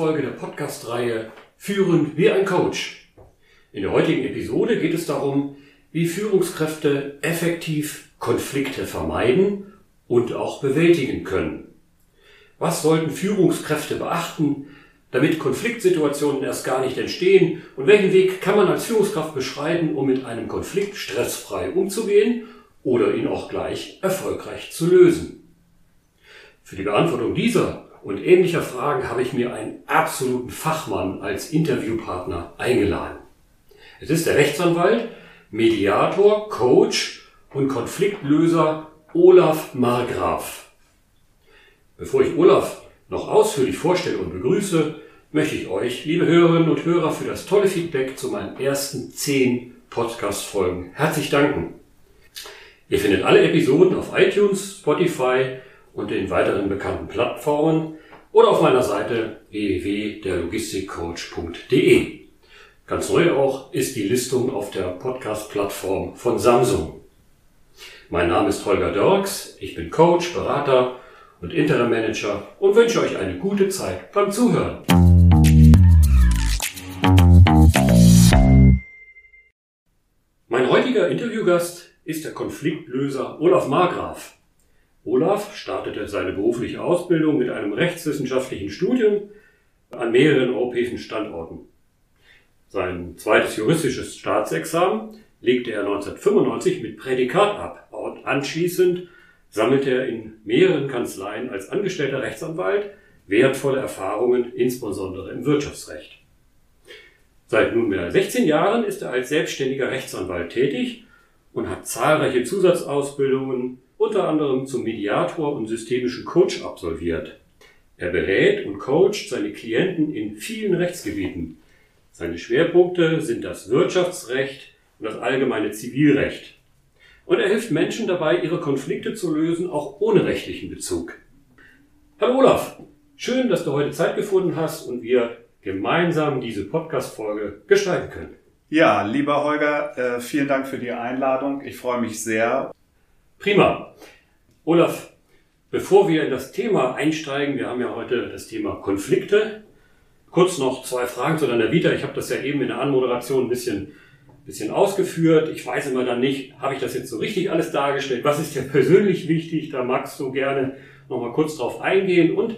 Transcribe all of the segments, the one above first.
Folge der Podcast-Reihe Führen wie ein Coach. In der heutigen Episode geht es darum, wie Führungskräfte effektiv Konflikte vermeiden und auch bewältigen können. Was sollten Führungskräfte beachten, damit Konfliktsituationen erst gar nicht entstehen und welchen Weg kann man als Führungskraft beschreiten, um mit einem Konflikt stressfrei umzugehen oder ihn auch gleich erfolgreich zu lösen. Für die Beantwortung dieser und ähnlicher Fragen habe ich mir einen absoluten Fachmann als Interviewpartner eingeladen. Es ist der Rechtsanwalt, Mediator, Coach und Konfliktlöser Olaf Margraf. Bevor ich Olaf noch ausführlich vorstelle und begrüße, möchte ich euch, liebe Hörerinnen und Hörer, für das tolle Feedback zu meinen ersten zehn Podcast-Folgen herzlich danken. Ihr findet alle Episoden auf iTunes, Spotify und den weiteren bekannten Plattformen oder auf meiner Seite www.derlogistikcoach.de. Ganz neu auch ist die Listung auf der Podcast-Plattform von Samsung. Mein Name ist Holger Dorks, ich bin Coach, Berater und Interim Manager und wünsche euch eine gute Zeit beim Zuhören. Mein heutiger Interviewgast ist der Konfliktlöser Olaf Margraf. Olaf startete seine berufliche Ausbildung mit einem rechtswissenschaftlichen Studium an mehreren europäischen Standorten. Sein zweites juristisches Staatsexamen legte er 1995 mit Prädikat ab und anschließend sammelte er in mehreren Kanzleien als angestellter Rechtsanwalt wertvolle Erfahrungen, insbesondere im Wirtschaftsrecht. Seit nunmehr 16 Jahren ist er als selbstständiger Rechtsanwalt tätig und hat zahlreiche Zusatzausbildungen unter anderem zum Mediator und systemischen Coach absolviert. Er berät und coacht seine Klienten in vielen Rechtsgebieten. Seine Schwerpunkte sind das Wirtschaftsrecht und das allgemeine Zivilrecht. Und er hilft Menschen dabei, ihre Konflikte zu lösen, auch ohne rechtlichen Bezug. Hallo Olaf, schön, dass du heute Zeit gefunden hast und wir gemeinsam diese Podcast-Folge gestalten können. Ja, lieber Holger, äh, vielen Dank für die Einladung. Ich freue mich sehr. Prima. Olaf, bevor wir in das Thema einsteigen, wir haben ja heute das Thema Konflikte. Kurz noch zwei Fragen zu deiner Vita. Ich habe das ja eben in der Anmoderation ein bisschen, bisschen ausgeführt. Ich weiß immer dann nicht, habe ich das jetzt so richtig alles dargestellt? Was ist dir persönlich wichtig? Da magst du gerne noch mal kurz drauf eingehen. Und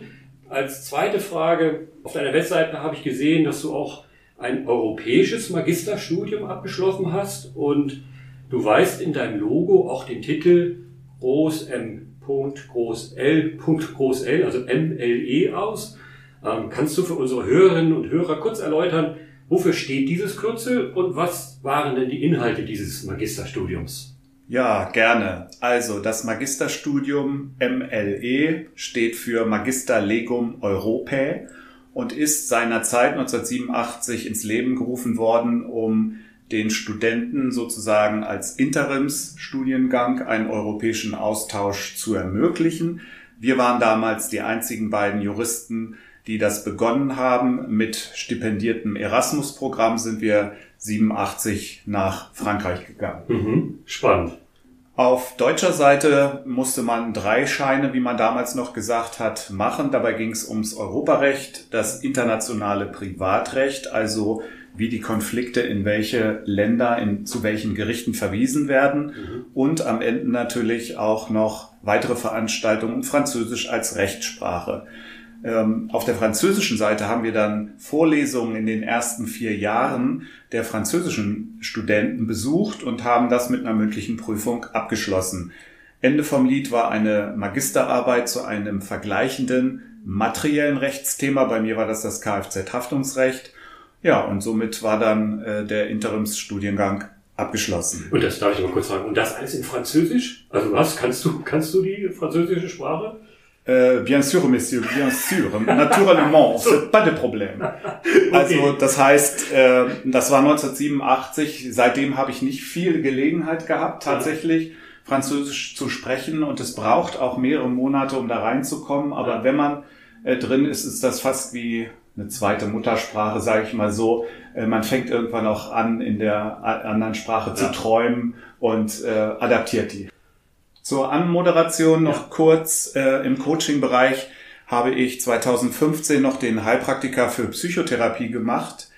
als zweite Frage, auf deiner Webseite habe ich gesehen, dass du auch ein europäisches Magisterstudium abgeschlossen hast und Du weißt in deinem Logo auch den Titel Groß M. Groß L. Groß L, also MLE aus. Ähm, kannst du für unsere Hörerinnen und Hörer kurz erläutern, wofür steht dieses Kürzel und was waren denn die Inhalte dieses Magisterstudiums? Ja, gerne. Also das Magisterstudium MLE steht für Magister Legum Europae und ist seinerzeit 1987 ins Leben gerufen worden, um den Studenten sozusagen als Interimsstudiengang einen europäischen Austausch zu ermöglichen. Wir waren damals die einzigen beiden Juristen, die das begonnen haben. Mit stipendiertem Erasmus-Programm sind wir 87 nach Frankreich gegangen. Mhm. Spannend. Auf deutscher Seite musste man drei Scheine, wie man damals noch gesagt hat, machen. Dabei ging es ums Europarecht, das internationale Privatrecht, also wie die Konflikte in welche Länder, in, zu welchen Gerichten verwiesen werden mhm. und am Ende natürlich auch noch weitere Veranstaltungen Französisch als Rechtssprache. Ähm, auf der französischen Seite haben wir dann Vorlesungen in den ersten vier Jahren der französischen Studenten besucht und haben das mit einer mündlichen Prüfung abgeschlossen. Ende vom Lied war eine Magisterarbeit zu einem vergleichenden materiellen Rechtsthema. Bei mir war das das Kfz-Haftungsrecht. Ja, und somit war dann äh, der Interimsstudiengang abgeschlossen. Und das darf ich mal kurz sagen. Und das alles in Französisch? Also was? Kannst du, kannst du die französische Sprache? Äh, bien sûr, Monsieur, bien sûr. Naturellement, c'est pas de problème. Also okay. das heißt, äh, das war 1987. Seitdem habe ich nicht viel Gelegenheit gehabt, tatsächlich ja. Französisch zu sprechen. Und es braucht auch mehrere Monate, um da reinzukommen. Aber ja. wenn man äh, drin ist, ist das fast wie eine zweite Muttersprache, sage ich mal so. Äh, man fängt irgendwann auch an, in der anderen Sprache ja. zu träumen und äh, adaptiert die. Zur Anmoderation noch ja. kurz. Äh, Im Coaching-Bereich habe ich 2015 noch den Heilpraktiker für Psychotherapie gemacht.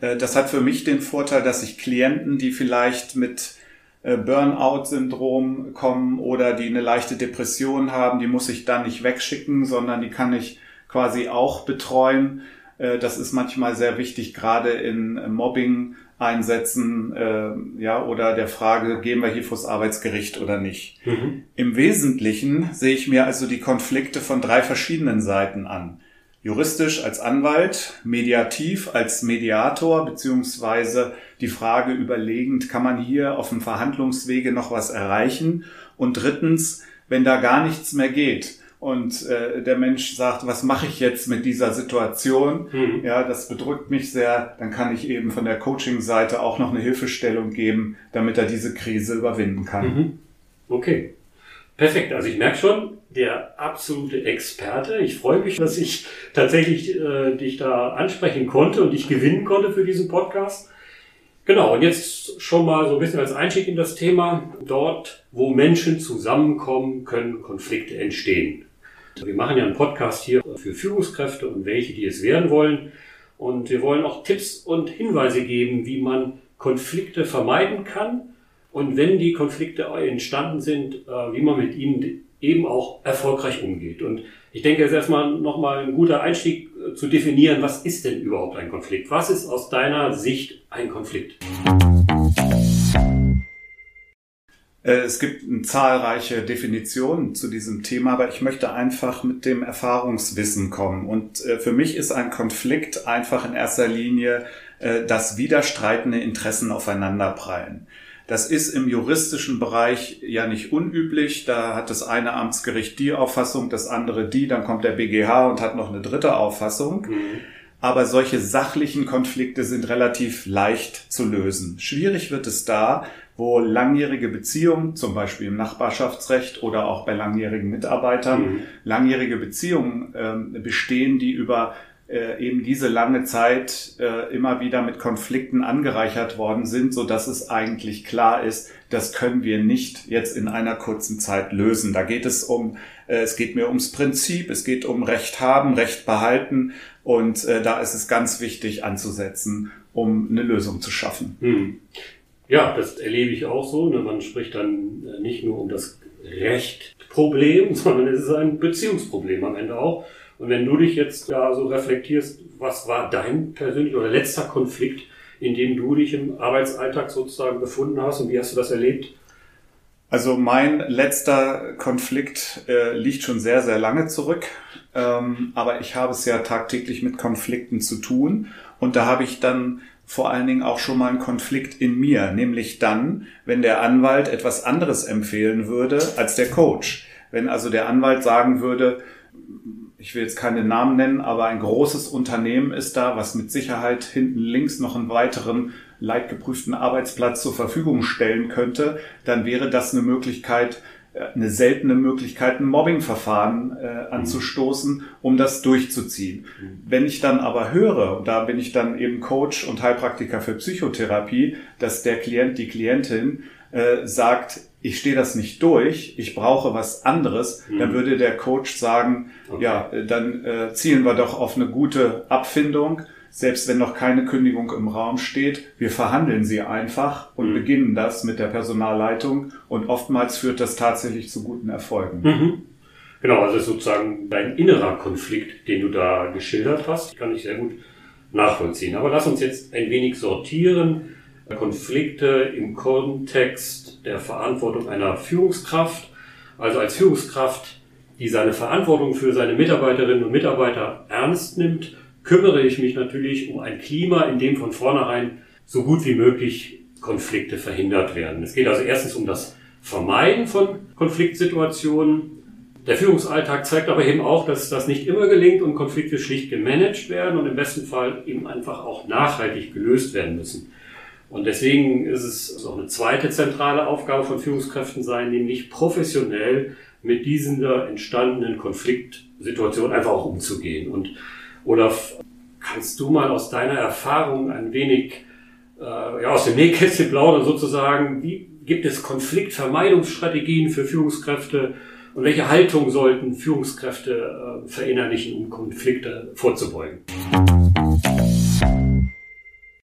Äh, das hat für mich den Vorteil, dass ich Klienten, die vielleicht mit äh, Burnout-Syndrom kommen oder die eine leichte Depression haben, die muss ich dann nicht wegschicken, sondern die kann ich quasi auch betreuen. Äh, das ist manchmal sehr wichtig, gerade in Mobbing einsetzen, äh, ja, oder der Frage, gehen wir hier vors Arbeitsgericht oder nicht. Mhm. Im Wesentlichen sehe ich mir also die Konflikte von drei verschiedenen Seiten an. Juristisch als Anwalt, mediativ als Mediator, beziehungsweise die Frage überlegend, kann man hier auf dem Verhandlungswege noch was erreichen? Und drittens, wenn da gar nichts mehr geht, und äh, der Mensch sagt, was mache ich jetzt mit dieser Situation? Mhm. Ja, das bedrückt mich sehr. Dann kann ich eben von der Coaching-Seite auch noch eine Hilfestellung geben, damit er diese Krise überwinden kann. Mhm. Okay. Perfekt. Also ich merke schon, der absolute Experte. Ich freue mich, dass ich tatsächlich äh, dich da ansprechen konnte und dich gewinnen konnte für diesen Podcast. Genau, und jetzt schon mal so ein bisschen als Einstieg in das Thema. Dort, wo Menschen zusammenkommen, können Konflikte entstehen. Wir machen ja einen Podcast hier für Führungskräfte und welche, die es werden wollen. Und wir wollen auch Tipps und Hinweise geben, wie man Konflikte vermeiden kann. Und wenn die Konflikte entstanden sind, äh, wie man mit ihnen eben auch erfolgreich umgeht. Und ich denke, es ist erstmal nochmal ein guter Einstieg äh, zu definieren, was ist denn überhaupt ein Konflikt? Was ist aus deiner Sicht ein Konflikt? Äh, es gibt zahlreiche Definitionen zu diesem Thema, aber ich möchte einfach mit dem Erfahrungswissen kommen. Und äh, für mich ist ein Konflikt einfach in erster Linie, äh, dass widerstreitende Interessen aufeinanderprallen. Das ist im juristischen Bereich ja nicht unüblich. Da hat das eine Amtsgericht die Auffassung, das andere die, dann kommt der BGH und hat noch eine dritte Auffassung. Mhm. Aber solche sachlichen Konflikte sind relativ leicht zu lösen. Schwierig wird es da, wo langjährige Beziehungen, zum Beispiel im Nachbarschaftsrecht oder auch bei langjährigen Mitarbeitern, mhm. langjährige Beziehungen äh, bestehen, die über äh, eben diese lange Zeit äh, immer wieder mit Konflikten angereichert worden sind, so dass es eigentlich klar ist, das können wir nicht jetzt in einer kurzen Zeit lösen. Da geht es um, äh, es geht mir ums Prinzip, es geht um Recht haben, Recht behalten und äh, da ist es ganz wichtig anzusetzen, um eine Lösung zu schaffen. Mhm. Ja, das erlebe ich auch so. Ne? Man spricht dann äh, nicht nur um das Rechtproblem, sondern es ist ein Beziehungsproblem am Ende auch. Und wenn du dich jetzt da so reflektierst, was war dein persönlicher oder letzter Konflikt, in dem du dich im Arbeitsalltag sozusagen befunden hast und wie hast du das erlebt? Also mein letzter Konflikt äh, liegt schon sehr, sehr lange zurück. Ähm, aber ich habe es ja tagtäglich mit Konflikten zu tun. Und da habe ich dann vor allen Dingen auch schon mal einen Konflikt in mir, nämlich dann, wenn der Anwalt etwas anderes empfehlen würde als der Coach. Wenn also der Anwalt sagen würde, ich will jetzt keine Namen nennen, aber ein großes Unternehmen ist da, was mit Sicherheit hinten links noch einen weiteren leitgeprüften Arbeitsplatz zur Verfügung stellen könnte, dann wäre das eine Möglichkeit, eine seltene Möglichkeit, ein Mobbingverfahren äh, anzustoßen, um das durchzuziehen. Wenn ich dann aber höre, und da bin ich dann eben Coach und Heilpraktiker für Psychotherapie, dass der Klient, die Klientin äh, sagt, ich stehe das nicht durch, ich brauche was anderes, mhm. dann würde der Coach sagen, okay. ja, dann äh, zielen wir doch auf eine gute Abfindung selbst wenn noch keine Kündigung im Raum steht, wir verhandeln sie einfach und mhm. beginnen das mit der Personalleitung und oftmals führt das tatsächlich zu guten Erfolgen. Mhm. Genau, also sozusagen dein innerer Konflikt, den du da geschildert hast, kann ich sehr gut nachvollziehen. Aber lass uns jetzt ein wenig sortieren. Konflikte im Kontext der Verantwortung einer Führungskraft. Also als Führungskraft, die seine Verantwortung für seine Mitarbeiterinnen und Mitarbeiter ernst nimmt kümmere ich mich natürlich um ein Klima, in dem von vornherein so gut wie möglich Konflikte verhindert werden. Es geht also erstens um das Vermeiden von Konfliktsituationen. Der Führungsalltag zeigt aber eben auch, dass das nicht immer gelingt und Konflikte schlicht gemanagt werden und im besten Fall eben einfach auch nachhaltig gelöst werden müssen. Und deswegen ist es auch eine zweite zentrale Aufgabe von Führungskräften sein, nämlich professionell mit dieser entstandenen Konfliktsituation einfach auch umzugehen. Und Olaf, kannst du mal aus deiner Erfahrung ein wenig äh, ja, aus dem Nähkästchen plaudern sozusagen? Wie gibt es Konfliktvermeidungsstrategien für Führungskräfte Und welche Haltung sollten Führungskräfte äh, verinnerlichen, um Konflikte vorzubeugen?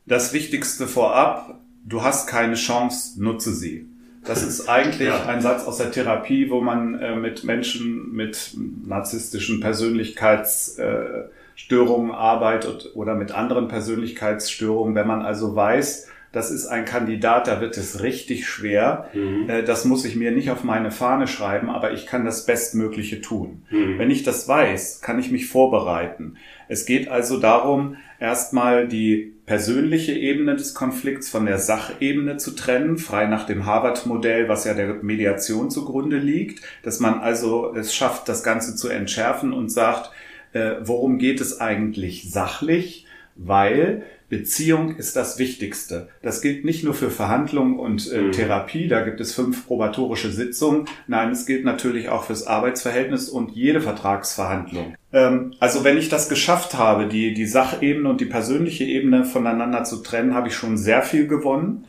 Das Wichtigste vorab, du hast keine Chance, nutze sie. Das ist eigentlich ja. ein Satz aus der Therapie, wo man äh, mit Menschen mit narzisstischen Persönlichkeitsstörungen äh, arbeitet oder mit anderen Persönlichkeitsstörungen. Wenn man also weiß, das ist ein Kandidat, da wird es richtig schwer. Mhm. Äh, das muss ich mir nicht auf meine Fahne schreiben, aber ich kann das Bestmögliche tun. Mhm. Wenn ich das weiß, kann ich mich vorbereiten. Es geht also darum, erstmal die persönliche Ebene des Konflikts von der Sachebene zu trennen, frei nach dem Harvard-Modell, was ja der Mediation zugrunde liegt, dass man also es schafft, das Ganze zu entschärfen und sagt, äh, worum geht es eigentlich sachlich? Weil Beziehung ist das Wichtigste. Das gilt nicht nur für Verhandlungen und äh, mhm. Therapie, da gibt es fünf probatorische Sitzungen. Nein, es gilt natürlich auch fürs Arbeitsverhältnis und jede Vertragsverhandlung. Ähm, also wenn ich das geschafft habe, die, die Sachebene und die persönliche Ebene voneinander zu trennen, habe ich schon sehr viel gewonnen.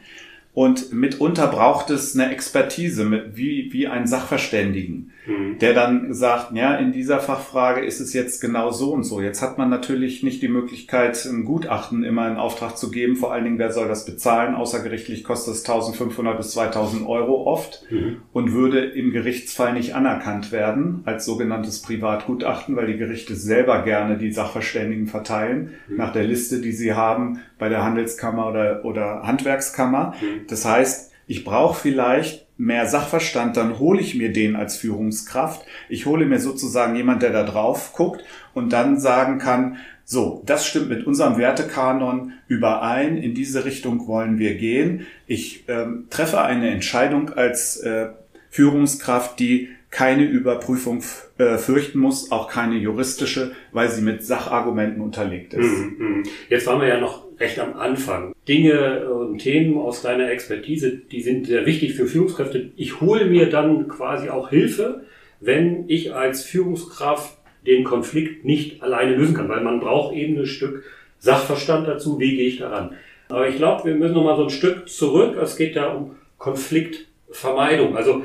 Und mitunter braucht es eine Expertise, wie, wie ein Sachverständigen, mhm. der dann sagt, ja, in dieser Fachfrage ist es jetzt genau so und so. Jetzt hat man natürlich nicht die Möglichkeit, ein Gutachten immer in Auftrag zu geben. Vor allen Dingen, wer soll das bezahlen? Außergerichtlich kostet es 1500 bis 2000 Euro oft mhm. und würde im Gerichtsfall nicht anerkannt werden als sogenanntes Privatgutachten, weil die Gerichte selber gerne die Sachverständigen verteilen mhm. nach der Liste, die sie haben bei der Handelskammer oder, oder Handwerkskammer. Mhm. Das heißt, ich brauche vielleicht mehr Sachverstand, dann hole ich mir den als Führungskraft. Ich hole mir sozusagen jemand, der da drauf guckt und dann sagen kann, so, das stimmt mit unserem Wertekanon überein, in diese Richtung wollen wir gehen. Ich ähm, treffe eine Entscheidung als äh, Führungskraft, die keine Überprüfung äh, fürchten muss, auch keine juristische, weil sie mit Sachargumenten unterlegt ist. Mhm, mhm. Jetzt waren wir ja noch recht am Anfang. Dinge und Themen aus deiner Expertise, die sind sehr wichtig für Führungskräfte. Ich hole mir dann quasi auch Hilfe, wenn ich als Führungskraft den Konflikt nicht alleine lösen kann, weil man braucht eben ein Stück Sachverstand dazu, wie gehe ich daran. Aber ich glaube, wir müssen noch mal so ein Stück zurück. Es geht da um Konfliktvermeidung. Also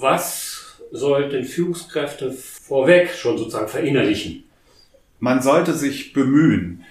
was sollten Führungskräfte vorweg schon sozusagen verinnerlichen? Man sollte sich bemühen.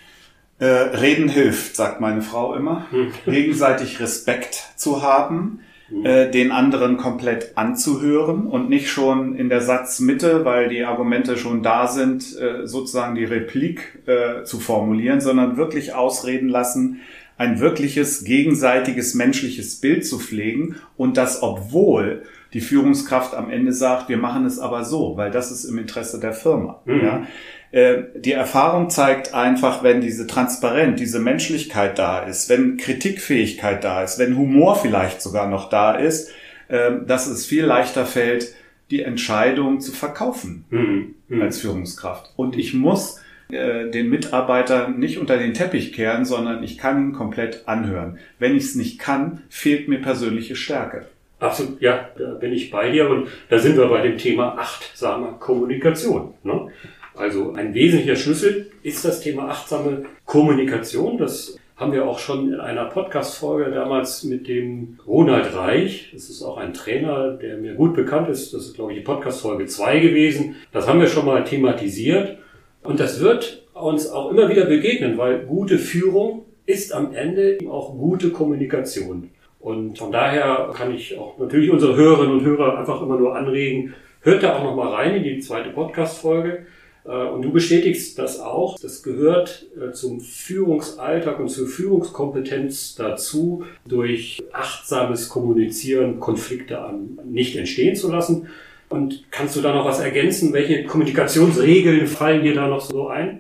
Äh, reden hilft, sagt meine Frau immer. Hm. Gegenseitig Respekt zu haben, hm. äh, den anderen komplett anzuhören und nicht schon in der Satzmitte, weil die Argumente schon da sind, äh, sozusagen die Replik äh, zu formulieren, sondern wirklich ausreden lassen, ein wirkliches gegenseitiges menschliches Bild zu pflegen und das obwohl die Führungskraft am Ende sagt, wir machen es aber so, weil das ist im Interesse der Firma. Mhm. Ja? Äh, die Erfahrung zeigt einfach, wenn diese Transparenz, diese Menschlichkeit da ist, wenn Kritikfähigkeit da ist, wenn Humor vielleicht sogar noch da ist, äh, dass es viel leichter fällt, die Entscheidung zu verkaufen mhm. Mhm. als Führungskraft. Und ich muss äh, den Mitarbeiter nicht unter den Teppich kehren, sondern ich kann ihn komplett anhören. Wenn ich es nicht kann, fehlt mir persönliche Stärke. Absolut, ja, da bin ich bei dir und da sind wir bei dem Thema achtsame Kommunikation. Ne? Also ein wesentlicher Schlüssel ist das Thema achtsame Kommunikation. Das haben wir auch schon in einer Podcast-Folge damals mit dem Ronald Reich. Das ist auch ein Trainer, der mir gut bekannt ist. Das ist, glaube ich, die Podcast-Folge 2 gewesen. Das haben wir schon mal thematisiert. Und das wird uns auch immer wieder begegnen, weil gute Führung ist am Ende auch gute Kommunikation. Und von daher kann ich auch natürlich unsere Hörerinnen und Hörer einfach immer nur anregen, hört da auch nochmal rein in die zweite Podcast-Folge. Äh, und du bestätigst das auch. Das gehört äh, zum Führungsalltag und zur Führungskompetenz dazu, durch achtsames Kommunizieren Konflikte nicht entstehen zu lassen. Und kannst du da noch was ergänzen? Welche Kommunikationsregeln fallen dir da noch so ein?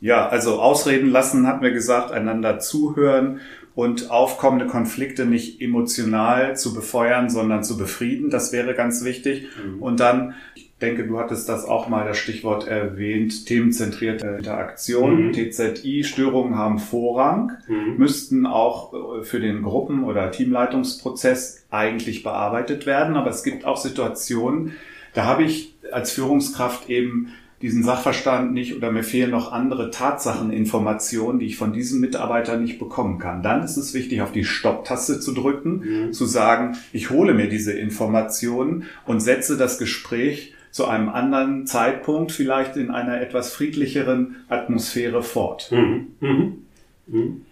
Ja, also ausreden lassen, hat mir gesagt, einander zuhören und aufkommende Konflikte nicht emotional zu befeuern, sondern zu befrieden. Das wäre ganz wichtig. Mhm. Und dann, ich denke, du hattest das auch mal das Stichwort erwähnt, themenzentrierte Interaktion, mhm. TZI, Störungen haben Vorrang, mhm. müssten auch äh, für den Gruppen- oder Teamleitungsprozess eigentlich bearbeitet werden. Aber es gibt auch Situationen, da habe ich als Führungskraft eben diesen Sachverstand nicht oder mir fehlen noch andere Tatsacheninformationen, die ich von diesem Mitarbeiter nicht bekommen kann. Dann ist es wichtig, auf die Stopptaste zu drücken, mhm. zu sagen, ich hole mir diese Informationen und setze das Gespräch zu einem anderen Zeitpunkt, vielleicht in einer etwas friedlicheren Atmosphäre fort. Mhm. Mhm. mhm.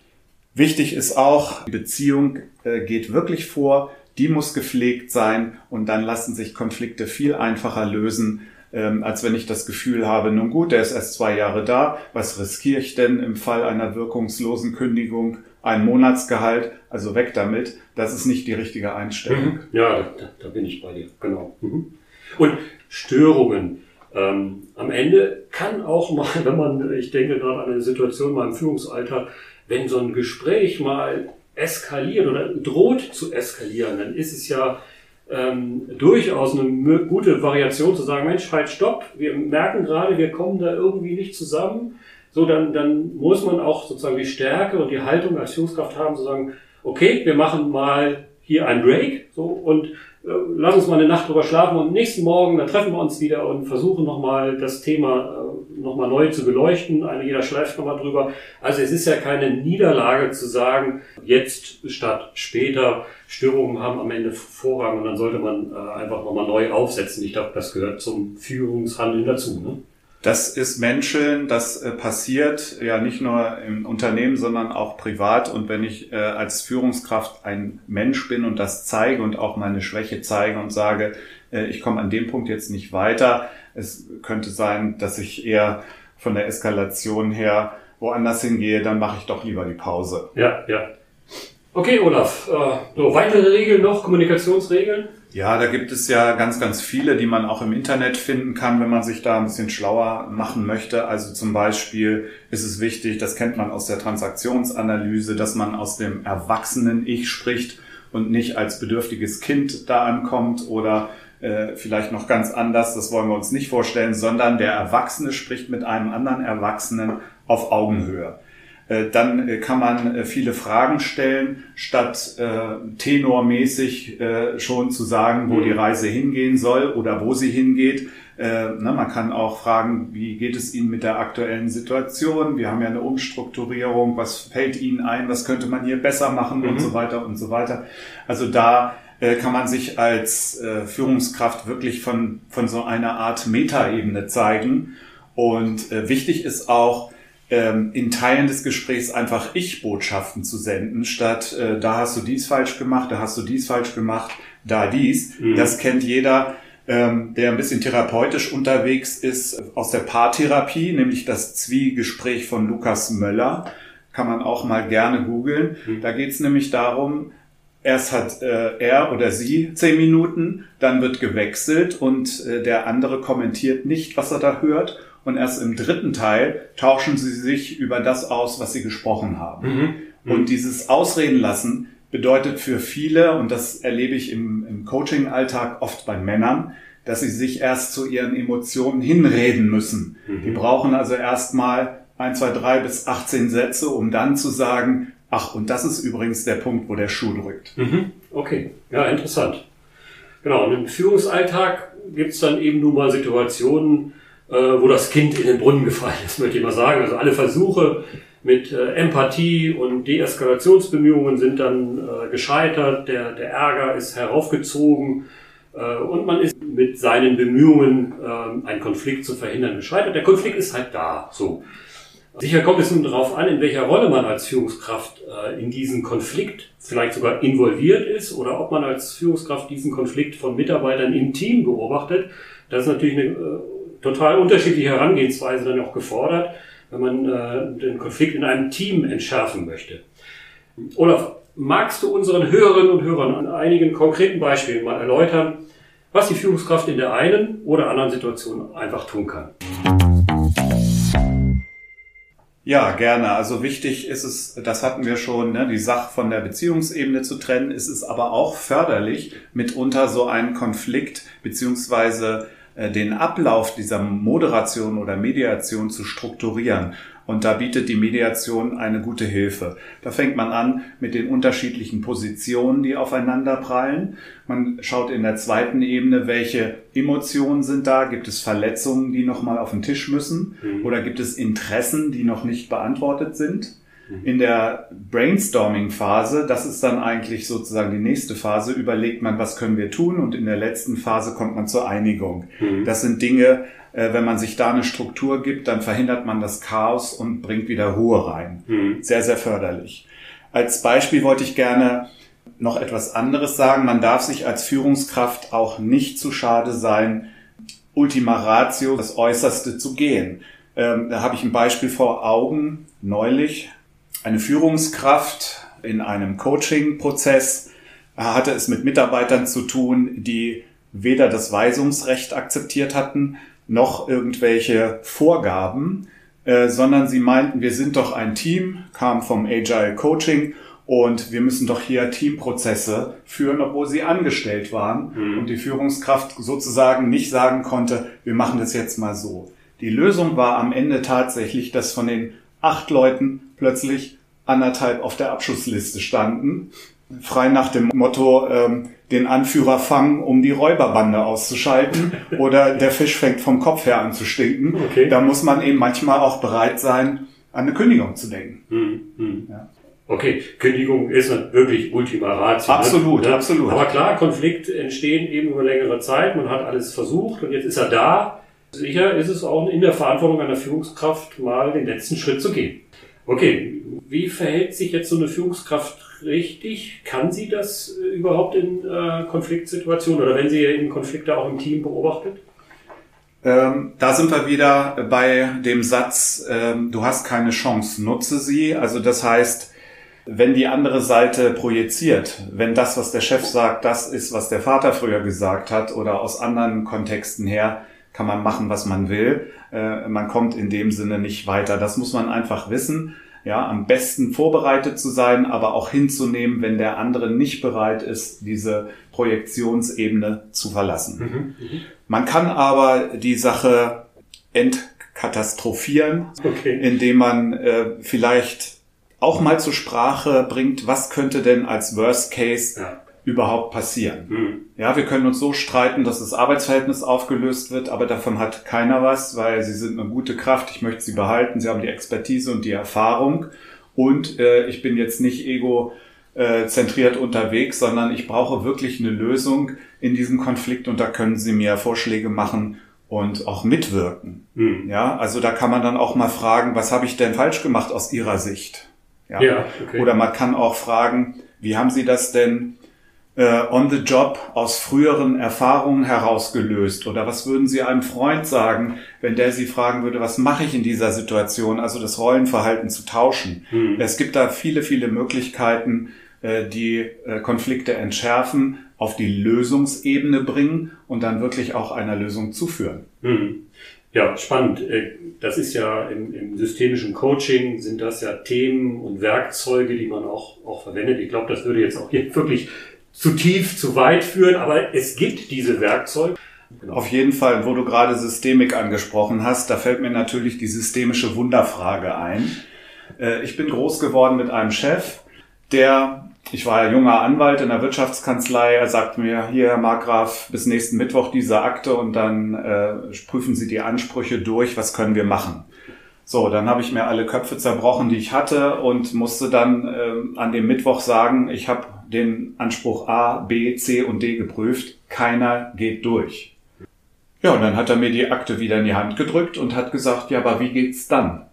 Wichtig ist auch, die Beziehung äh, geht wirklich vor, die muss gepflegt sein und dann lassen sich Konflikte viel einfacher lösen, ähm, als wenn ich das Gefühl habe, nun gut, der ist erst zwei Jahre da, was riskiere ich denn im Fall einer wirkungslosen Kündigung? Ein Monatsgehalt, also weg damit. Das ist nicht die richtige Einstellung. Mhm. Ja, da, da, bin ich bei dir, genau. Mhm. Und Störungen. Ähm, am Ende kann auch mal, wenn man, ich denke gerade an eine Situation mal im Führungsalltag, wenn so ein Gespräch mal eskaliert oder droht zu eskalieren, dann ist es ja ähm, durchaus eine gute Variation zu sagen, Mensch, halt stopp, wir merken gerade, wir kommen da irgendwie nicht zusammen. So, dann, dann muss man auch sozusagen die Stärke und die Haltung als Führungskraft haben, zu sagen, okay, wir machen mal hier einen Break so, und lass uns mal eine Nacht drüber schlafen und nächsten Morgen, dann treffen wir uns wieder und versuchen nochmal das Thema äh, nochmal neu zu beleuchten. Eine, jeder schleift nochmal drüber. Also es ist ja keine Niederlage zu sagen, jetzt statt später. Störungen haben am Ende Vorrang und dann sollte man äh, einfach nochmal neu aufsetzen. Ich glaube, das gehört zum Führungshandeln dazu. Ne? Das ist Menscheln, das äh, passiert ja nicht nur im Unternehmen, sondern auch privat. Und wenn ich äh, als Führungskraft ein Mensch bin und das zeige und auch meine Schwäche zeige und sage, äh, ich komme an dem Punkt jetzt nicht weiter, es könnte sein, dass ich eher von der Eskalation her woanders hingehe, dann mache ich doch lieber die Pause. Ja, ja. Okay, Olaf, äh, so, weitere Regeln noch, Kommunikationsregeln? Ja, da gibt es ja ganz, ganz viele, die man auch im Internet finden kann, wenn man sich da ein bisschen schlauer machen möchte. Also zum Beispiel ist es wichtig, das kennt man aus der Transaktionsanalyse, dass man aus dem erwachsenen Ich spricht und nicht als bedürftiges Kind da ankommt oder äh, vielleicht noch ganz anders, das wollen wir uns nicht vorstellen, sondern der Erwachsene spricht mit einem anderen Erwachsenen auf Augenhöhe. Äh, dann äh, kann man äh, viele Fragen stellen, statt tenormäßig schon zu sagen, wo mhm. die Reise hingehen soll oder wo sie hingeht. Ne, man kann auch fragen, wie geht es Ihnen mit der aktuellen Situation? Wir haben ja eine Umstrukturierung. Was fällt Ihnen ein? Was könnte man hier besser machen mhm. und so weiter und so weiter. Also da kann man sich als Führungskraft wirklich von, von so einer Art Metaebene zeigen. Und wichtig ist auch, ähm, in Teilen des Gesprächs einfach Ich-Botschaften zu senden, statt äh, da hast du dies falsch gemacht, da hast du dies falsch gemacht, da dies. Mhm. Das kennt jeder, ähm, der ein bisschen therapeutisch unterwegs ist aus der Paartherapie, nämlich das Zwiegespräch von Lukas Möller. Kann man auch mal gerne googeln. Mhm. Da geht es nämlich darum, Erst hat äh, er oder sie zehn Minuten, dann wird gewechselt und äh, der andere kommentiert nicht, was er da hört und erst im dritten Teil tauschen sie sich über das aus, was sie gesprochen haben. Mhm. Mhm. Und dieses Ausreden lassen bedeutet für viele, und das erlebe ich im, im Coaching-Alltag oft bei Männern, dass sie sich erst zu ihren Emotionen hinreden müssen. Mhm. Die brauchen also erstmal ein, zwei, drei bis 18 Sätze, um dann zu sagen, ach, und das ist übrigens der Punkt, wo der Schuh drückt. Mhm. Okay, ja, interessant. Genau, und im Führungsalltag gibt es dann eben nun mal Situationen, äh, wo das Kind in den Brunnen gefallen ist, möchte ich mal sagen. Also alle Versuche mit äh, Empathie und Deeskalationsbemühungen sind dann äh, gescheitert, der, der Ärger ist heraufgezogen äh, und man ist mit seinen Bemühungen, äh, einen Konflikt zu verhindern, gescheitert. Der Konflikt ist halt da. So. Sicher kommt es nun darauf an, in welcher Rolle man als Führungskraft äh, in diesen Konflikt vielleicht sogar involviert ist oder ob man als Führungskraft diesen Konflikt von Mitarbeitern im Team beobachtet. Das ist natürlich eine total unterschiedliche Herangehensweise dann auch gefordert, wenn man äh, den Konflikt in einem Team entschärfen möchte. Olaf, magst du unseren Hörerinnen und Hörern an einigen konkreten Beispielen mal erläutern, was die Führungskraft in der einen oder anderen Situation einfach tun kann? Ja, gerne. Also wichtig ist es, das hatten wir schon, ne, die Sache von der Beziehungsebene zu trennen. Es ist aber auch förderlich, mitunter so einen Konflikt beziehungsweise den Ablauf dieser Moderation oder Mediation zu strukturieren. Und da bietet die Mediation eine gute Hilfe. Da fängt man an mit den unterschiedlichen Positionen, die aufeinander prallen. Man schaut in der zweiten Ebene, welche Emotionen sind da. Gibt es Verletzungen, die nochmal auf den Tisch müssen? Mhm. Oder gibt es Interessen, die noch nicht beantwortet sind? In der Brainstorming-Phase, das ist dann eigentlich sozusagen die nächste Phase, überlegt man, was können wir tun und in der letzten Phase kommt man zur Einigung. Mhm. Das sind Dinge, äh, wenn man sich da eine Struktur gibt, dann verhindert man das Chaos und bringt wieder Ruhe rein. Mhm. Sehr, sehr förderlich. Als Beispiel wollte ich gerne noch etwas anderes sagen. Man darf sich als Führungskraft auch nicht zu schade sein, Ultima Ratio, das Äußerste zu gehen. Ähm, da habe ich ein Beispiel vor Augen. Neulich eine Führungskraft in einem Coaching-Prozess hatte es mit Mitarbeitern zu tun, die weder das Weisungsrecht akzeptiert hatten, noch irgendwelche Vorgaben, äh, sondern sie meinten, wir sind doch ein Team, kam vom Agile Coaching und wir müssen doch hier Teamprozesse führen, obwohl sie angestellt waren mhm. und die Führungskraft sozusagen nicht sagen konnte, wir machen das jetzt mal so. Die Lösung war am Ende tatsächlich, dass von den acht Leuten plötzlich anderthalb auf der Abschussliste standen. Frei nach dem Motto, ähm, den Anführer fangen, um die Räuberbande auszuschalten oder der Fisch fängt vom Kopf her an zu stinken. Okay. Da muss man eben manchmal auch bereit sein, an eine Kündigung zu denken. Hm, hm. Ja. Okay, Kündigung ist wirklich Ultima Ratio. Ne? Absolut, ne? absolut. Aber klar, Konflikt entstehen eben über längere Zeit. Man hat alles versucht und jetzt ist er da. Sicher ist es auch in der Verantwortung einer Führungskraft, mal den letzten Schritt zu gehen. Okay, wie verhält sich jetzt so eine Führungskraft richtig? Kann sie das äh, überhaupt in äh, Konfliktsituationen oder wenn sie in Konflikte auch im Team beobachtet? Ähm, da sind wir wieder bei dem Satz, ähm, du hast keine Chance, nutze sie. Also das heißt, wenn die andere Seite projiziert, wenn das, was der Chef sagt, das ist, was der Vater früher gesagt hat oder aus anderen Kontexten her, kann man machen, was man will. Äh, man kommt in dem Sinne nicht weiter. Das muss man einfach wissen. Ja, am besten vorbereitet zu sein, aber auch hinzunehmen, wenn der andere nicht bereit ist, diese Projektionsebene zu verlassen. Mhm, mhm. man kann aber die Sache entkatastrophieren, okay. indem man äh, vielleicht auch mal zur Sprache bringt, was könnte denn als Worst Case ja überhaupt passieren. Mhm. Ja, wir können uns so streiten, dass das Arbeitsverhältnis aufgelöst wird, aber davon hat keiner was, weil sie sind eine gute Kraft, ich möchte sie behalten, sie haben die Expertise und die Erfahrung und äh, ich bin jetzt nicht ego zentriert unterwegs, sondern ich brauche wirklich eine Lösung in diesem Konflikt und da können Sie mir Vorschläge machen und auch mitwirken. Mhm. Ja, also da kann man dann auch mal fragen, was habe ich denn falsch gemacht aus Ihrer Sicht? Ja, ja okay. Oder man kann auch fragen, wie haben Sie das denn äh, on the job aus früheren Erfahrungen herausgelöst? Oder was würden Sie einem Freund sagen, wenn der Sie fragen würde, was mache ich in dieser Situation? Also das Rollenverhalten zu tauschen. Hm. Es gibt da viele, viele Möglichkeiten, äh, die äh, Konflikte entschärfen, auf die Lösungsebene bringen und dann wirklich auch einer Lösung zuführen. Hm. Ja, spannend. Äh, das ist ja im, im, systemischen Coaching sind das ja Themen und Werkzeuge, die man auch, auch verwendet. Ich glaube, das würde jetzt auch hier wirklich zu tief, zu weit führen, aber es gibt diese Werkzeuge. Genau. Auf jeden Fall, wo du gerade Systemik angesprochen hast, da fällt mir natürlich die systemische Wunderfrage ein. Äh, ich bin groß geworden mit einem Chef, der, ich war ja junger Anwalt in der Wirtschaftskanzlei, er sagt mir, hier, Herr Markgraf, bis nächsten Mittwoch diese Akte und dann äh, prüfen Sie die Ansprüche durch, was können wir machen? So, dann habe ich mir alle Köpfe zerbrochen, die ich hatte und musste dann äh, an dem Mittwoch sagen, ich habe den Anspruch A, B, C und D geprüft. Keiner geht durch. Ja, und dann hat er mir die Akte wieder in die Hand gedrückt und hat gesagt, ja, aber wie geht's dann?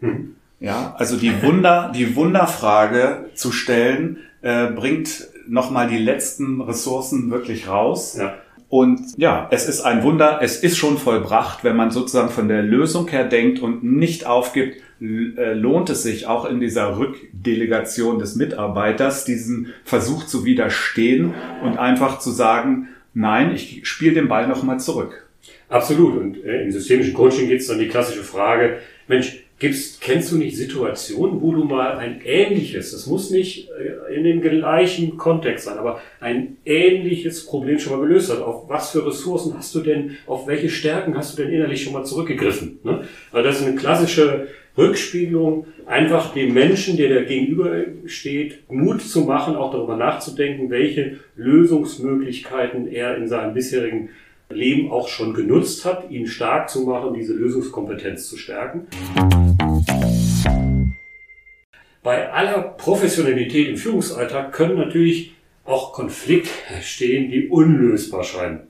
Hm. Ja, also die Wunder, die Wunderfrage zu stellen, äh, bringt nochmal die letzten Ressourcen wirklich raus. Ja. Und ja, es ist ein Wunder, es ist schon vollbracht, wenn man sozusagen von der Lösung her denkt und nicht aufgibt, lohnt es sich auch in dieser Rückdelegation des Mitarbeiters, diesen Versuch zu widerstehen und einfach zu sagen, nein, ich spiele den Ball nochmal zurück. Absolut. Und äh, im systemischen Coaching geht es dann die klassische Frage, Mensch, Gibst, kennst du nicht Situationen, wo du mal ein ähnliches, das muss nicht äh, in dem gleichen Kontext sein, aber ein ähnliches Problem schon mal gelöst hast? Auf was für Ressourcen hast du denn, auf welche Stärken hast du denn innerlich schon mal zurückgegriffen? Ne? Weil das ist eine klassische Rückspiegelung, einfach dem Menschen, der da gegenüber steht, Mut zu machen, auch darüber nachzudenken, welche Lösungsmöglichkeiten er in seinem bisherigen Leben auch schon genutzt hat, ihn stark zu machen, diese Lösungskompetenz zu stärken. Bei aller Professionalität im Führungsalltag können natürlich auch Konflikte stehen, die unlösbar scheinen.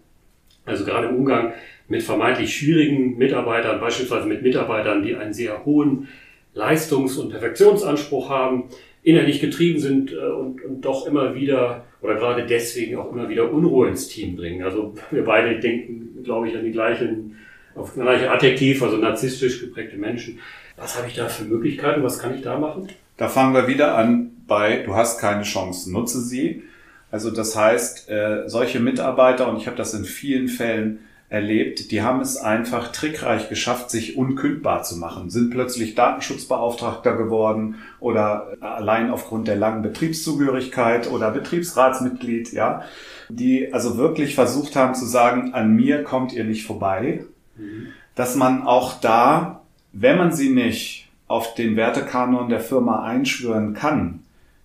Also gerade im Umgang mit vermeintlich schwierigen Mitarbeitern, beispielsweise mit Mitarbeitern, die einen sehr hohen Leistungs- und Perfektionsanspruch haben, innerlich getrieben sind äh, und, und doch immer wieder oder gerade deswegen auch immer wieder Unruhe ins Team bringen. Also wir beide denken, glaube ich, an die gleichen, auf das gleiche Adjektiv, also narzisstisch geprägte Menschen. Was habe ich da für Möglichkeiten? Was kann ich da machen? Da fangen wir wieder an bei, du hast keine Chance, nutze sie. Also das heißt, äh, solche Mitarbeiter, und ich habe das in vielen Fällen erlebt, die haben es einfach trickreich geschafft, sich unkündbar zu machen, sind plötzlich Datenschutzbeauftragter geworden oder allein aufgrund der langen Betriebszugehörigkeit oder Betriebsratsmitglied, ja, die also wirklich versucht haben zu sagen, an mir kommt ihr nicht vorbei, mhm. dass man auch da, wenn man sie nicht auf den Wertekanon der Firma einschwören kann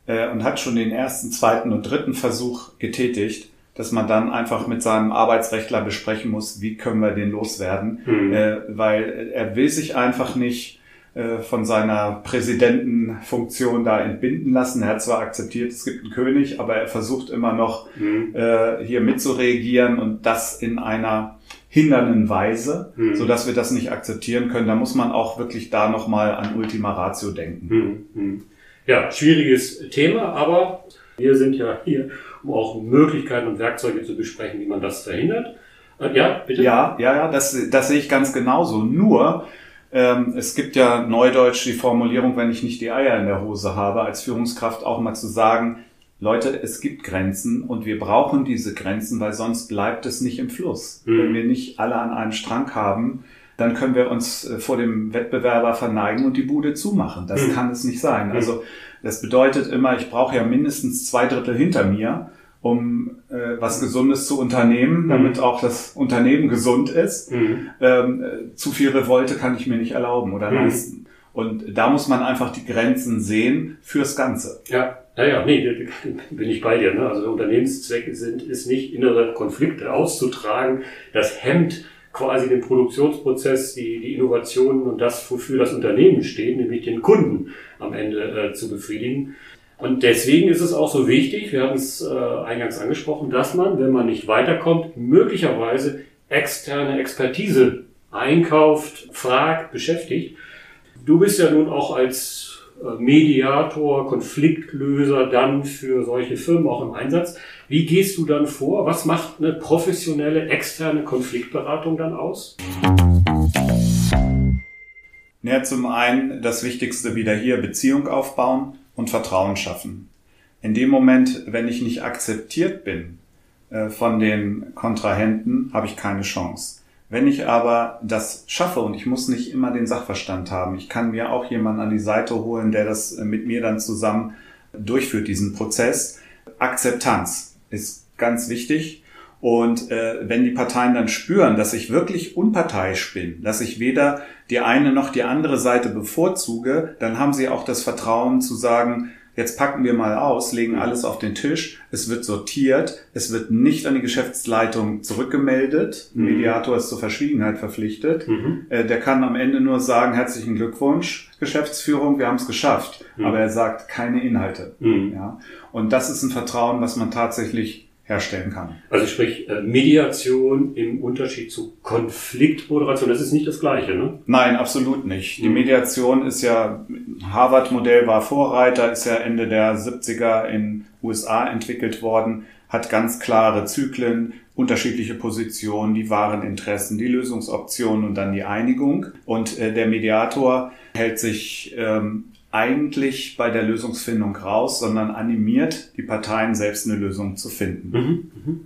äh, und hat schon den ersten, zweiten und dritten Versuch getätigt, dass man dann einfach mit seinem Arbeitsrechtler besprechen muss, wie können wir den loswerden, mhm. äh, weil er will sich einfach nicht äh, von seiner Präsidentenfunktion da entbinden lassen. Er hat zwar akzeptiert, es gibt einen König, aber er versucht immer noch mhm. äh, hier mitzuregieren und das in einer hindernden Weise, mhm. so dass wir das nicht akzeptieren können. Da muss man auch wirklich da nochmal an Ultima Ratio denken. Mhm. mhm. Ja, schwieriges Thema, aber wir sind ja hier, um auch Möglichkeiten und Werkzeuge zu besprechen, wie man das verhindert. Äh, ja, bitte? Ja, ja, ja, das, das sehe ich ganz genauso. Nur, ähm, es gibt ja neudeutsch die Formulierung, wenn ich nicht die Eier in der Hose habe, als Führungskraft auch mal zu sagen, Leute, es gibt Grenzen und wir brauchen diese Grenzen, weil sonst bleibt es nicht im Fluss. Mhm. Wenn wir nicht alle an einem Strang haben, dann können wir uns äh, vor dem Wettbewerber verneigen und die Bude zumachen. Das mhm. kann es nicht sein. Mhm. Also das bedeutet immer, ich brauche ja mindestens zwei Drittel hinter mir, um äh, was Gesundes zu unternehmen, mhm. damit auch das Unternehmen gesund ist. Mhm. Ähm, äh, zu viel Revolte kann ich mir nicht erlauben oder mhm. leisten. Und da muss man einfach die Grenzen sehen fürs Ganze. Ja, ja, ja, nee, bin ich bei dir. Ne? Also Unternehmenszwecke sind, ist nicht innere Konflikte auszutragen. Das hemmt quasi den Produktionsprozess, die, die Innovationen und das, wofür das Unternehmen steht, nämlich den Kunden am Ende äh, zu befriedigen. Und deswegen ist es auch so wichtig, wir haben es äh, eingangs angesprochen, dass man, wenn man nicht weiterkommt, möglicherweise externe Expertise einkauft, fragt, beschäftigt. Du bist ja nun auch als Mediator, Konfliktlöser dann für solche Firmen auch im Einsatz. Wie gehst du dann vor? Was macht eine professionelle externe Konfliktberatung dann aus? Ja, zum einen das Wichtigste wieder hier Beziehung aufbauen und Vertrauen schaffen. In dem Moment, wenn ich nicht akzeptiert bin äh, von den Kontrahenten, habe ich keine Chance. Wenn ich aber das schaffe und ich muss nicht immer den Sachverstand haben, ich kann mir auch jemanden an die Seite holen, der das äh, mit mir dann zusammen durchführt, diesen Prozess. Akzeptanz ist ganz wichtig. Und äh, wenn die Parteien dann spüren, dass ich wirklich unparteiisch bin, dass ich weder die eine noch die andere Seite bevorzuge, dann haben sie auch das Vertrauen zu sagen, Jetzt packen wir mal aus, legen alles auf den Tisch, es wird sortiert, es wird nicht an die Geschäftsleitung zurückgemeldet, mhm. Mediator ist zur Verschwiegenheit verpflichtet, mhm. Äh, der kann am Ende nur sagen, herzlichen Glückwunsch, Geschäftsführung, wir haben es geschafft, mhm. aber er sagt keine Inhalte. Mhm. Ja? Und das ist ein Vertrauen, was man tatsächlich herstellen kann. Also sprich äh, Mediation im Unterschied zu Konfliktmoderation, das ist nicht das gleiche, ne? Nein, absolut nicht. Die mhm. Mediation ist ja, Harvard-Modell war Vorreiter, ist ja Ende der 70er in USA entwickelt worden, hat ganz klare Zyklen, unterschiedliche Positionen, die wahren Interessen, die Lösungsoptionen und dann die Einigung. Und äh, der Mediator hält sich ähm, eigentlich bei der Lösungsfindung raus, sondern animiert die Parteien selbst eine Lösung zu finden. Mhm, mhm.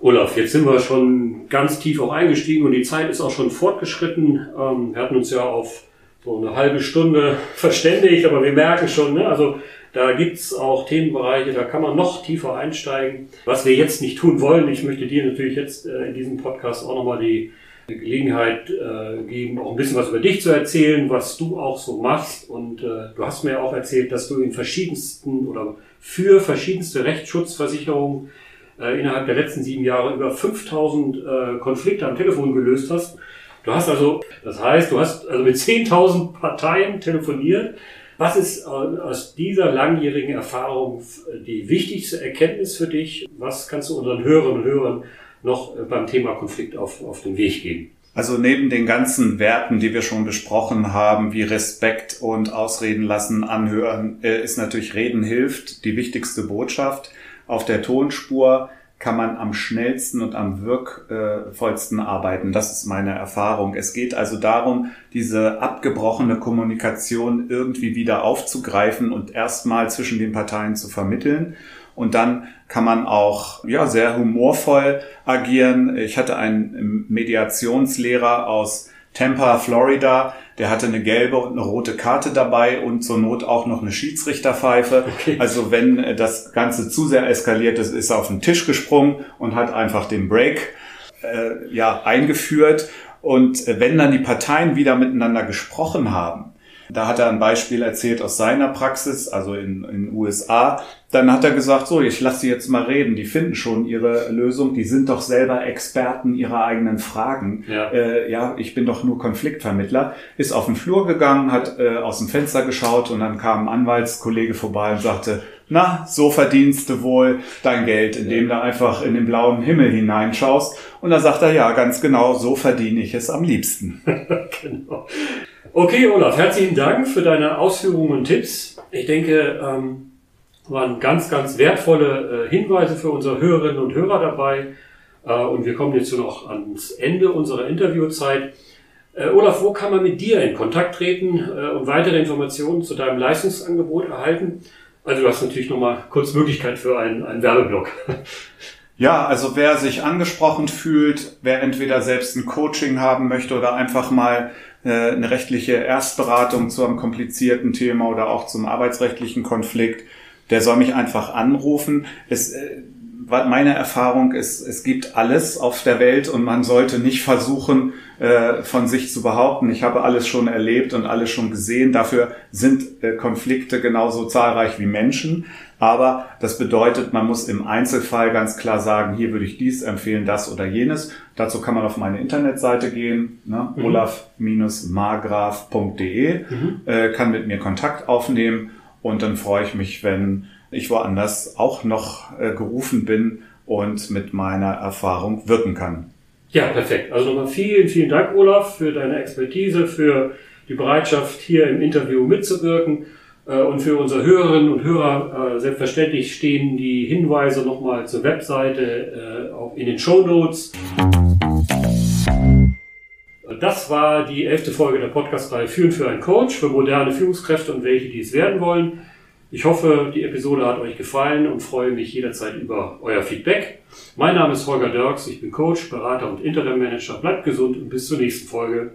Olaf, jetzt sind wir schon ganz tief auch eingestiegen und die Zeit ist auch schon fortgeschritten. Ähm, wir hatten uns ja auf so eine halbe Stunde verständigt, aber wir merken schon, ne, also da gibt's auch Themenbereiche, da kann man noch tiefer einsteigen. Was wir jetzt nicht tun wollen, ich möchte dir natürlich jetzt äh, in diesem Podcast auch nochmal die eine Gelegenheit äh, geben, auch ein bisschen was über dich zu erzählen, was du auch so machst. Und äh, du hast mir auch erzählt, dass du in verschiedensten oder für verschiedenste Rechtsschutzversicherungen äh, innerhalb der letzten sieben Jahre über 5000 äh, Konflikte am Telefon gelöst hast. Du hast also, das heißt, du hast also mit 10.000 Parteien telefoniert. Was ist äh, aus dieser langjährigen Erfahrung die wichtigste Erkenntnis für dich? Was kannst du unseren Hörerinnen und Hörern noch äh, beim Thema Konflikt auf, auf den Weg geben? Also neben den ganzen Werten, die wir schon besprochen haben, wie Respekt und Ausreden lassen, anhören, äh, ist natürlich Reden hilft die wichtigste Botschaft. Auf der Tonspur kann man am schnellsten und am wirkvollsten arbeiten. Das ist meine Erfahrung. Es geht also darum, diese abgebrochene Kommunikation irgendwie wieder aufzugreifen und erstmal zwischen den Parteien zu vermitteln. Und dann kann man auch ja, sehr humorvoll agieren. Ich hatte einen Mediationslehrer aus Tampa, Florida, der hatte eine gelbe und eine rote Karte dabei und zur Not auch noch eine Schiedsrichterpfeife. Okay. Also wenn das Ganze zu sehr eskaliert ist, ist er auf den Tisch gesprungen und hat einfach den Break äh, ja, eingeführt. Und wenn dann die Parteien wieder miteinander gesprochen haben, da hat er ein Beispiel erzählt aus seiner Praxis, also in den USA. Dann hat er gesagt, so, ich lasse sie jetzt mal reden. Die finden schon ihre Lösung. Die sind doch selber Experten ihrer eigenen Fragen. Ja, äh, ja ich bin doch nur Konfliktvermittler. Ist auf den Flur gegangen, hat äh, aus dem Fenster geschaut und dann kam ein Anwaltskollege vorbei und sagte, na, so verdienst du wohl dein Geld, indem du einfach in den blauen Himmel hineinschaust. Und da sagt er, ja, ganz genau, so verdiene ich es am liebsten. genau. Okay, Olaf, herzlichen Dank für deine Ausführungen und Tipps. Ich denke, ähm, waren ganz, ganz wertvolle äh, Hinweise für unsere Hörerinnen und Hörer dabei. Äh, und wir kommen jetzt noch ans Ende unserer Interviewzeit. Äh, Olaf, wo kann man mit dir in Kontakt treten äh, und weitere Informationen zu deinem Leistungsangebot erhalten? Also du hast natürlich nochmal kurz Möglichkeit für einen, einen Werbeblock. Ja, also wer sich angesprochen fühlt, wer entweder selbst ein Coaching haben möchte oder einfach mal eine rechtliche Erstberatung zu einem komplizierten Thema oder auch zum arbeitsrechtlichen Konflikt, der soll mich einfach anrufen. Es, äh, meine Erfahrung ist, es gibt alles auf der Welt und man sollte nicht versuchen, äh, von sich zu behaupten, ich habe alles schon erlebt und alles schon gesehen. Dafür sind Konflikte genauso zahlreich wie Menschen. Aber das bedeutet, man muss im Einzelfall ganz klar sagen, hier würde ich dies empfehlen, das oder jenes. Dazu kann man auf meine Internetseite gehen, ne? mhm. olaf-margraf.de, mhm. äh, kann mit mir Kontakt aufnehmen und dann freue ich mich, wenn ich woanders auch noch äh, gerufen bin und mit meiner Erfahrung wirken kann. Ja, perfekt. Also nochmal vielen, vielen Dank, Olaf, für deine Expertise, für die Bereitschaft, hier im Interview mitzuwirken. Äh, und für unsere Hörerinnen und Hörer äh, selbstverständlich stehen die Hinweise nochmal zur Webseite äh, auch in den Show Notes. Das war die elfte Folge der Podcast-Reihe Führen für einen Coach für moderne Führungskräfte und welche, die es werden wollen. Ich hoffe, die Episode hat euch gefallen und freue mich jederzeit über euer Feedback. Mein Name ist Holger Dirks, ich bin Coach, Berater und Interim Manager. Bleibt gesund und bis zur nächsten Folge.